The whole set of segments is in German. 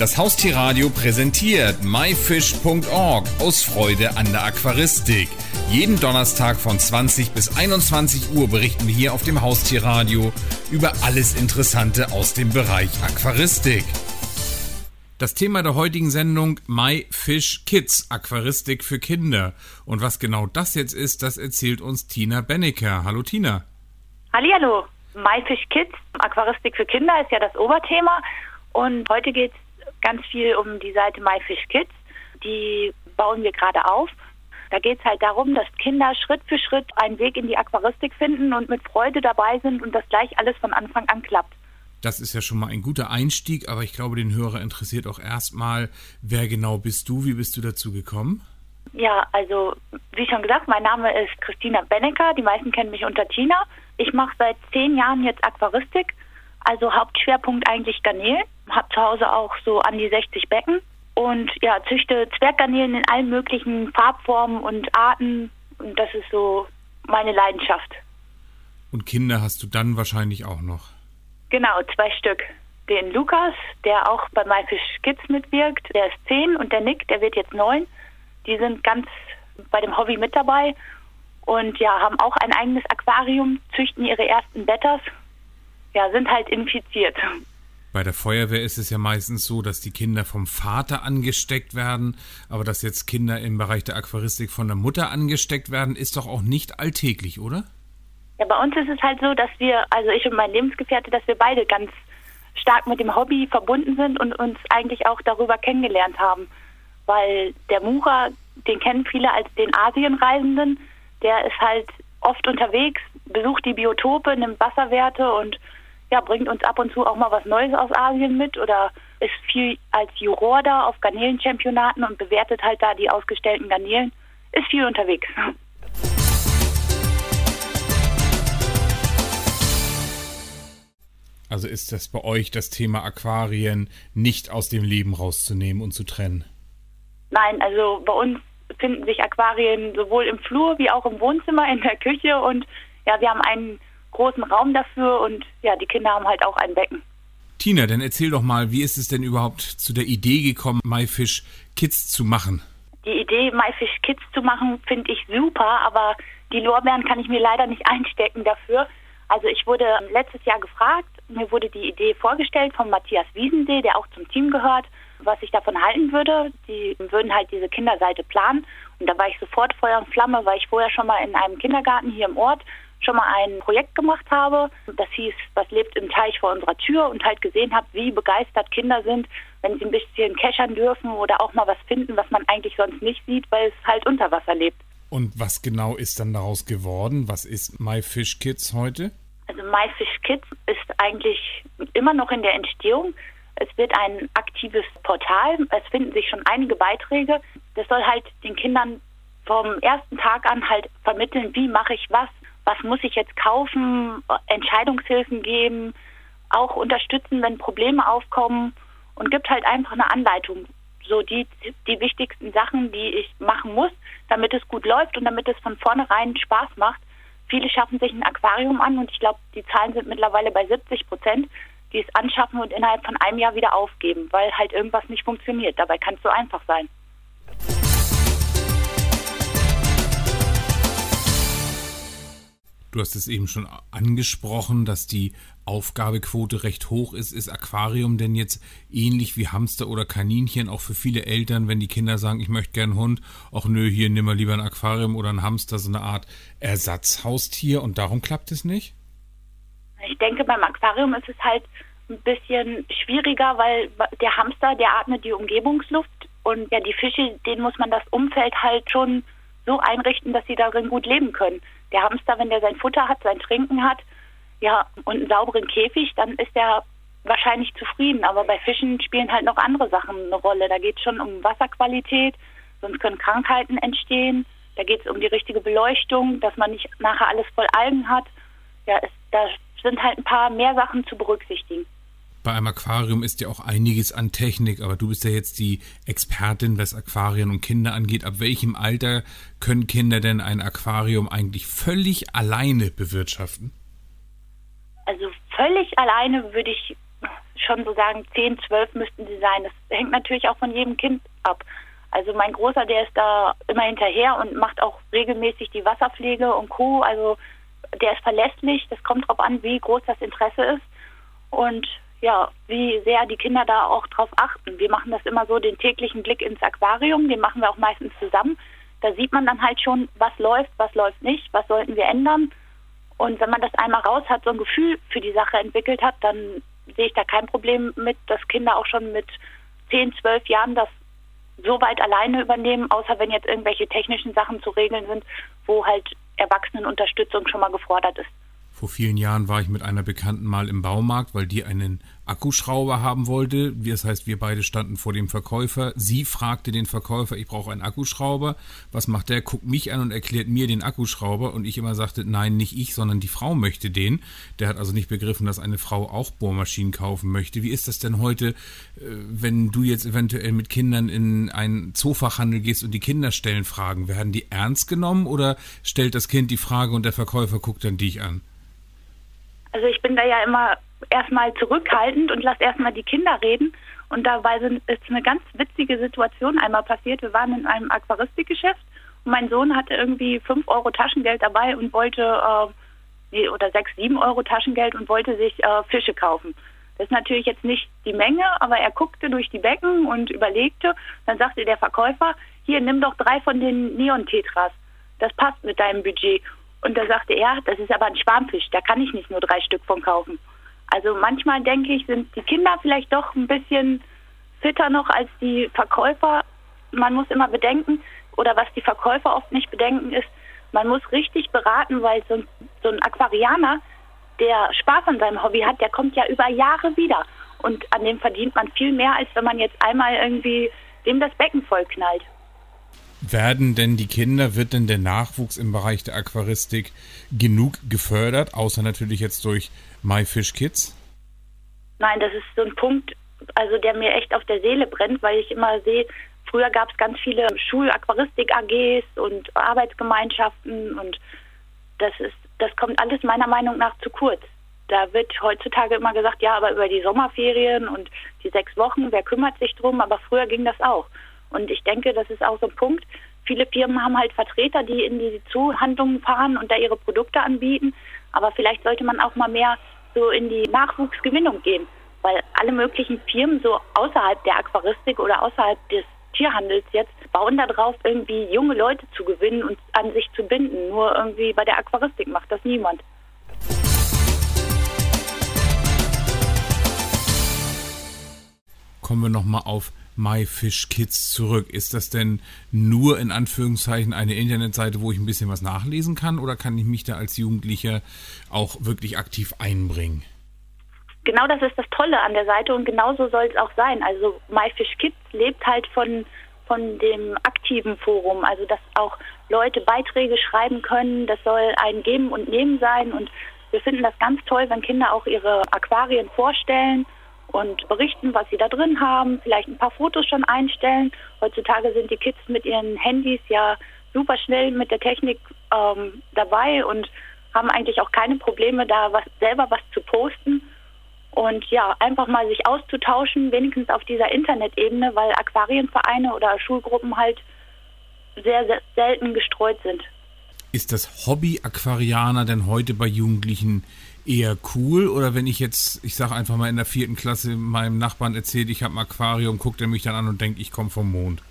Das Haustierradio präsentiert myfish.org aus Freude an der Aquaristik. Jeden Donnerstag von 20 bis 21 Uhr berichten wir hier auf dem Haustierradio über alles Interessante aus dem Bereich Aquaristik. Das Thema der heutigen Sendung My Fish Kids, Aquaristik für Kinder. Und was genau das jetzt ist, das erzählt uns Tina Benneker. Hallo Tina. Hallihallo. My Fish Kids, Aquaristik für Kinder ist ja das Oberthema. Und heute geht es ganz viel um die Seite My Fish Kids. Die bauen wir gerade auf. Da geht es halt darum, dass Kinder Schritt für Schritt einen Weg in die Aquaristik finden und mit Freude dabei sind und das gleich alles von Anfang an klappt. Das ist ja schon mal ein guter Einstieg, aber ich glaube, den Hörer interessiert auch erstmal, wer genau bist du? Wie bist du dazu gekommen? Ja, also wie schon gesagt, mein Name ist Christina Bennecker. Die meisten kennen mich unter Tina. Ich mache seit zehn Jahren jetzt Aquaristik, also Hauptschwerpunkt eigentlich Garnelen habe zu Hause auch so an die 60 Becken und ja, züchte Zwerggarnelen in allen möglichen Farbformen und Arten und das ist so meine Leidenschaft. Und Kinder hast du dann wahrscheinlich auch noch? Genau, zwei Stück. Den Lukas, der auch bei MyFish Kids mitwirkt, der ist zehn und der Nick, der wird jetzt neun. Die sind ganz bei dem Hobby mit dabei und ja, haben auch ein eigenes Aquarium, züchten ihre ersten Betters. Ja, sind halt infiziert. Bei der Feuerwehr ist es ja meistens so, dass die Kinder vom Vater angesteckt werden, aber dass jetzt Kinder im Bereich der Aquaristik von der Mutter angesteckt werden, ist doch auch nicht alltäglich, oder? Ja, bei uns ist es halt so, dass wir, also ich und mein Lebensgefährte, dass wir beide ganz stark mit dem Hobby verbunden sind und uns eigentlich auch darüber kennengelernt haben. Weil der Mucha, den kennen viele als den Asienreisenden, der ist halt oft unterwegs, besucht die Biotope, nimmt Wasserwerte und ja, bringt uns ab und zu auch mal was Neues aus Asien mit oder ist viel als Juror da auf Garnelenchampionaten und bewertet halt da die ausgestellten Garnelen. Ist viel unterwegs. Also ist das bei euch das Thema Aquarien nicht aus dem Leben rauszunehmen und zu trennen? Nein, also bei uns finden sich Aquarien sowohl im Flur wie auch im Wohnzimmer, in der Küche und ja, wir haben einen großen Raum dafür und ja, die Kinder haben halt auch ein Becken. Tina, dann erzähl doch mal, wie ist es denn überhaupt zu der Idee gekommen, MyFish Kids zu machen? Die Idee, MyFish Kids zu machen, finde ich super, aber die Lorbeeren kann ich mir leider nicht einstecken dafür. Also ich wurde letztes Jahr gefragt, mir wurde die Idee vorgestellt von Matthias Wiesensee, der auch zum Team gehört, was ich davon halten würde. Die würden halt diese Kinderseite planen und da war ich sofort Feuer und Flamme, weil ich vorher schon mal in einem Kindergarten hier im Ort schon mal ein Projekt gemacht habe. Das hieß, was lebt im Teich vor unserer Tür und halt gesehen habe, wie begeistert Kinder sind, wenn sie ein bisschen keschern dürfen oder auch mal was finden, was man eigentlich sonst nicht sieht, weil es halt unter Wasser lebt. Und was genau ist dann daraus geworden? Was ist My Fish Kids heute? Also My Fish Kids ist eigentlich immer noch in der Entstehung. Es wird ein aktives Portal. Es finden sich schon einige Beiträge. Das soll halt den Kindern vom ersten Tag an halt vermitteln, wie mache ich was, was muss ich jetzt kaufen, Entscheidungshilfen geben, auch unterstützen, wenn Probleme aufkommen und gibt halt einfach eine Anleitung. So die, die wichtigsten Sachen, die ich machen muss, damit es gut läuft und damit es von vornherein Spaß macht. Viele schaffen sich ein Aquarium an und ich glaube, die Zahlen sind mittlerweile bei 70 Prozent, die es anschaffen und innerhalb von einem Jahr wieder aufgeben, weil halt irgendwas nicht funktioniert. Dabei kann es so einfach sein. Du hast es eben schon angesprochen, dass die Aufgabequote recht hoch ist. Ist Aquarium denn jetzt ähnlich wie Hamster oder Kaninchen auch für viele Eltern, wenn die Kinder sagen, ich möchte gern einen Hund, ach nö, hier nimm mal lieber ein Aquarium oder ein Hamster, so eine Art Ersatzhaustier und darum klappt es nicht? Ich denke, beim Aquarium ist es halt ein bisschen schwieriger, weil der Hamster, der atmet die Umgebungsluft und ja, die Fische, denen muss man das Umfeld halt schon so einrichten, dass sie darin gut leben können. Der Hamster, wenn der sein Futter hat, sein Trinken hat, ja, und einen sauberen Käfig, dann ist er wahrscheinlich zufrieden. Aber bei Fischen spielen halt noch andere Sachen eine Rolle. Da geht es schon um Wasserqualität, sonst können Krankheiten entstehen. Da geht es um die richtige Beleuchtung, dass man nicht nachher alles voll Algen hat. Ja, es, da sind halt ein paar mehr Sachen zu berücksichtigen bei einem Aquarium ist ja auch einiges an Technik, aber du bist ja jetzt die Expertin, was Aquarien und Kinder angeht. Ab welchem Alter können Kinder denn ein Aquarium eigentlich völlig alleine bewirtschaften? Also völlig alleine würde ich schon so sagen, 10, 12 müssten sie sein. Das hängt natürlich auch von jedem Kind ab. Also mein Großer, der ist da immer hinterher und macht auch regelmäßig die Wasserpflege und Co. Also der ist verlässlich. Das kommt darauf an, wie groß das Interesse ist und ja, wie sehr die Kinder da auch drauf achten. Wir machen das immer so, den täglichen Blick ins Aquarium, den machen wir auch meistens zusammen. Da sieht man dann halt schon, was läuft, was läuft nicht, was sollten wir ändern. Und wenn man das einmal raus hat, so ein Gefühl für die Sache entwickelt hat, dann sehe ich da kein Problem mit, dass Kinder auch schon mit 10, 12 Jahren das so weit alleine übernehmen, außer wenn jetzt irgendwelche technischen Sachen zu regeln sind, wo halt Erwachsenenunterstützung schon mal gefordert ist. Vor vielen Jahren war ich mit einer Bekannten mal im Baumarkt, weil die einen Akkuschrauber haben wollte. Das heißt, wir beide standen vor dem Verkäufer. Sie fragte den Verkäufer, ich brauche einen Akkuschrauber. Was macht der? Guckt mich an und erklärt mir den Akkuschrauber. Und ich immer sagte, nein, nicht ich, sondern die Frau möchte den. Der hat also nicht begriffen, dass eine Frau auch Bohrmaschinen kaufen möchte. Wie ist das denn heute, äh, wenn du jetzt eventuell mit Kindern in einen Zoofachhandel gehst und die Kinder stellen Fragen? Werden die ernst genommen oder stellt das Kind die Frage und der Verkäufer guckt dann dich an? Also ich bin da ja immer erstmal zurückhaltend und lasse erstmal die Kinder reden. Und dabei ist eine ganz witzige Situation einmal passiert. Wir waren in einem Aquaristikgeschäft und mein Sohn hatte irgendwie 5 Euro Taschengeld dabei und wollte, äh, nee, oder 6, 7 Euro Taschengeld und wollte sich äh, Fische kaufen. Das ist natürlich jetzt nicht die Menge, aber er guckte durch die Becken und überlegte. Dann sagte der Verkäufer, hier, nimm doch drei von den Neon-Tetras. Das passt mit deinem Budget. Und da sagte er, das ist aber ein Schwarmfisch, da kann ich nicht nur drei Stück von kaufen. Also manchmal denke ich, sind die Kinder vielleicht doch ein bisschen fitter noch als die Verkäufer. Man muss immer bedenken, oder was die Verkäufer oft nicht bedenken, ist, man muss richtig beraten, weil so ein, so ein Aquarianer, der Spaß an seinem Hobby hat, der kommt ja über Jahre wieder. Und an dem verdient man viel mehr, als wenn man jetzt einmal irgendwie dem das Becken voll knallt. Werden denn die Kinder, wird denn der Nachwuchs im Bereich der Aquaristik genug gefördert, außer natürlich jetzt durch MyFish Kids? Nein, das ist so ein Punkt, also der mir echt auf der Seele brennt, weil ich immer sehe, früher gab es ganz viele Schul-Aquaristik-AGs und Arbeitsgemeinschaften und das ist, das kommt alles meiner Meinung nach zu kurz. Da wird heutzutage immer gesagt, ja, aber über die Sommerferien und die sechs Wochen, wer kümmert sich drum? Aber früher ging das auch. Und ich denke, das ist auch so ein Punkt. Viele Firmen haben halt Vertreter, die in die Zuhandlungen fahren und da ihre Produkte anbieten. Aber vielleicht sollte man auch mal mehr so in die Nachwuchsgewinnung gehen, weil alle möglichen Firmen so außerhalb der Aquaristik oder außerhalb des Tierhandels jetzt bauen darauf, irgendwie junge Leute zu gewinnen und an sich zu binden. Nur irgendwie bei der Aquaristik macht das niemand. Kommen wir nochmal auf MyFishKids zurück. Ist das denn nur in Anführungszeichen eine Internetseite, wo ich ein bisschen was nachlesen kann oder kann ich mich da als Jugendlicher auch wirklich aktiv einbringen? Genau das ist das Tolle an der Seite und genauso soll es auch sein. Also MyFishKids lebt halt von, von dem aktiven Forum, also dass auch Leute Beiträge schreiben können. Das soll ein Geben und Nehmen sein und wir finden das ganz toll, wenn Kinder auch ihre Aquarien vorstellen und berichten, was sie da drin haben, vielleicht ein paar Fotos schon einstellen. Heutzutage sind die Kids mit ihren Handys ja super schnell mit der Technik ähm, dabei und haben eigentlich auch keine Probleme, da was, selber was zu posten. Und ja, einfach mal sich auszutauschen, wenigstens auf dieser Internetebene, weil Aquarienvereine oder Schulgruppen halt sehr, sehr selten gestreut sind. Ist das Hobby Aquarianer denn heute bei Jugendlichen eher cool oder wenn ich jetzt, ich sage einfach mal in der vierten Klasse meinem Nachbarn erzählt, ich habe ein Aquarium, guckt er mich dann an und denkt, ich komme vom Mond?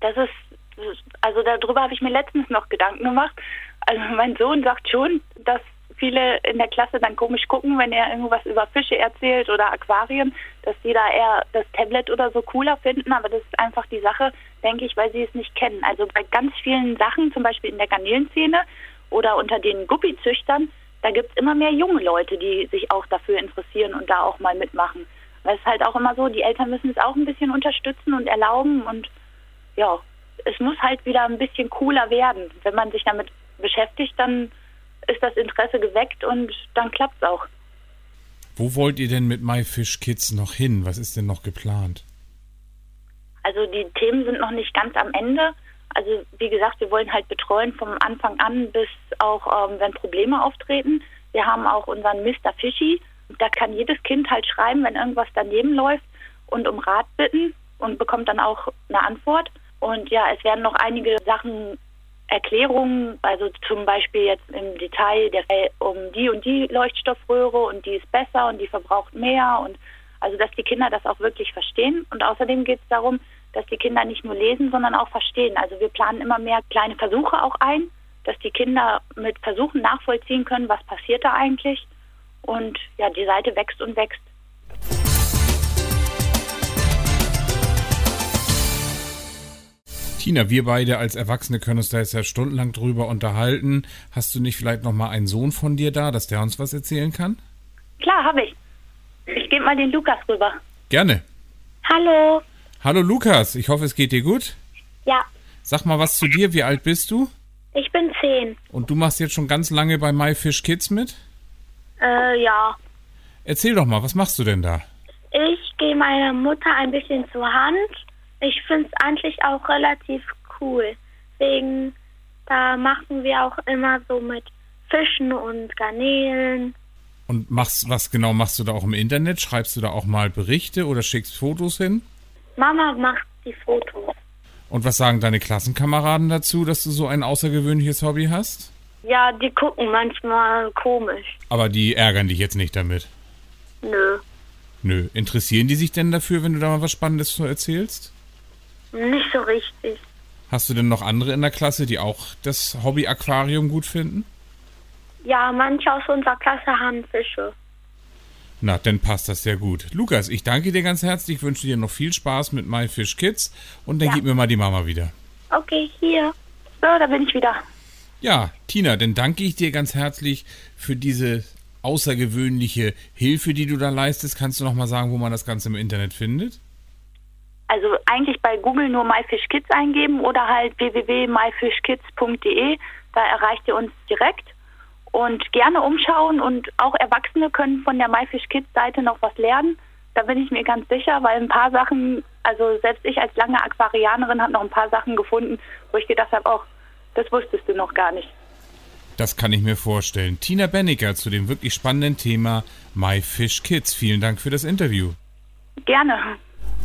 Das ist, also darüber habe ich mir letztens noch Gedanken gemacht. Also mein Sohn sagt schon, dass viele in der Klasse dann komisch gucken, wenn er irgendwas über Fische erzählt oder Aquarien, dass die da eher das Tablet oder so cooler finden, aber das ist einfach die Sache, denke ich, weil sie es nicht kennen. Also bei ganz vielen Sachen, zum Beispiel in der Garnelenszene oder unter den Guppizüchtern, da gibt es immer mehr junge Leute, die sich auch dafür interessieren und da auch mal mitmachen. Weil es halt auch immer so, die Eltern müssen es auch ein bisschen unterstützen und erlauben und ja, es muss halt wieder ein bisschen cooler werden. Wenn man sich damit beschäftigt, dann ist das Interesse geweckt und dann klappt es auch. Wo wollt ihr denn mit MyFish Kids noch hin? Was ist denn noch geplant? Also die Themen sind noch nicht ganz am Ende. Also wie gesagt, wir wollen halt betreuen vom Anfang an bis auch, ähm, wenn Probleme auftreten. Wir haben auch unseren Mr. Fishy, Da kann jedes Kind halt schreiben, wenn irgendwas daneben läuft und um Rat bitten und bekommt dann auch eine Antwort. Und ja, es werden noch einige Sachen, Erklärungen, also zum Beispiel jetzt im Detail der um die und die Leuchtstoffröhre und die ist besser und die verbraucht mehr und also dass die Kinder das auch wirklich verstehen. Und außerdem geht es darum, dass die Kinder nicht nur lesen, sondern auch verstehen. Also wir planen immer mehr kleine Versuche auch ein, dass die Kinder mit Versuchen nachvollziehen können, was passiert da eigentlich. Und ja, die Seite wächst und wächst. Tina, wir beide als Erwachsene können uns da jetzt ja stundenlang drüber unterhalten. Hast du nicht vielleicht noch mal einen Sohn von dir da, dass der uns was erzählen kann? Klar, habe ich. Ich gebe mal den Lukas rüber. Gerne. Hallo. Hallo Lukas, ich hoffe, es geht dir gut. Ja. Sag mal was zu dir, wie alt bist du? Ich bin zehn. Und du machst jetzt schon ganz lange bei MyFish Kids mit? Äh, ja. Erzähl doch mal, was machst du denn da? Ich gehe meiner Mutter ein bisschen zur Hand ich finde es eigentlich auch relativ cool. Wegen, da machen wir auch immer so mit Fischen und Garnelen. Und machst, was genau machst du da auch im Internet? Schreibst du da auch mal Berichte oder schickst Fotos hin? Mama macht die Fotos. Und was sagen deine Klassenkameraden dazu, dass du so ein außergewöhnliches Hobby hast? Ja, die gucken manchmal komisch. Aber die ärgern dich jetzt nicht damit? Nö. Nö. Interessieren die sich denn dafür, wenn du da mal was Spannendes erzählst? Nicht so richtig. Hast du denn noch andere in der Klasse, die auch das Hobby-Aquarium gut finden? Ja, manche aus unserer Klasse haben Fische. Na, dann passt das sehr gut. Lukas, ich danke dir ganz herzlich, wünsche dir noch viel Spaß mit My Fish Kids und dann ja. gib mir mal die Mama wieder. Okay, hier. So, da bin ich wieder. Ja, Tina, dann danke ich dir ganz herzlich für diese außergewöhnliche Hilfe, die du da leistest. Kannst du noch mal sagen, wo man das Ganze im Internet findet? Also eigentlich bei Google nur MyFishKids eingeben oder halt www.myfishkids.de. Da erreicht ihr uns direkt. Und gerne umschauen und auch Erwachsene können von der MyFishKids Seite noch was lernen. Da bin ich mir ganz sicher, weil ein paar Sachen, also selbst ich als lange Aquarianerin habe noch ein paar Sachen gefunden, wo ich gedacht habe, auch das wusstest du noch gar nicht. Das kann ich mir vorstellen. Tina Benniger zu dem wirklich spannenden Thema MyFishKids. Vielen Dank für das Interview. Gerne.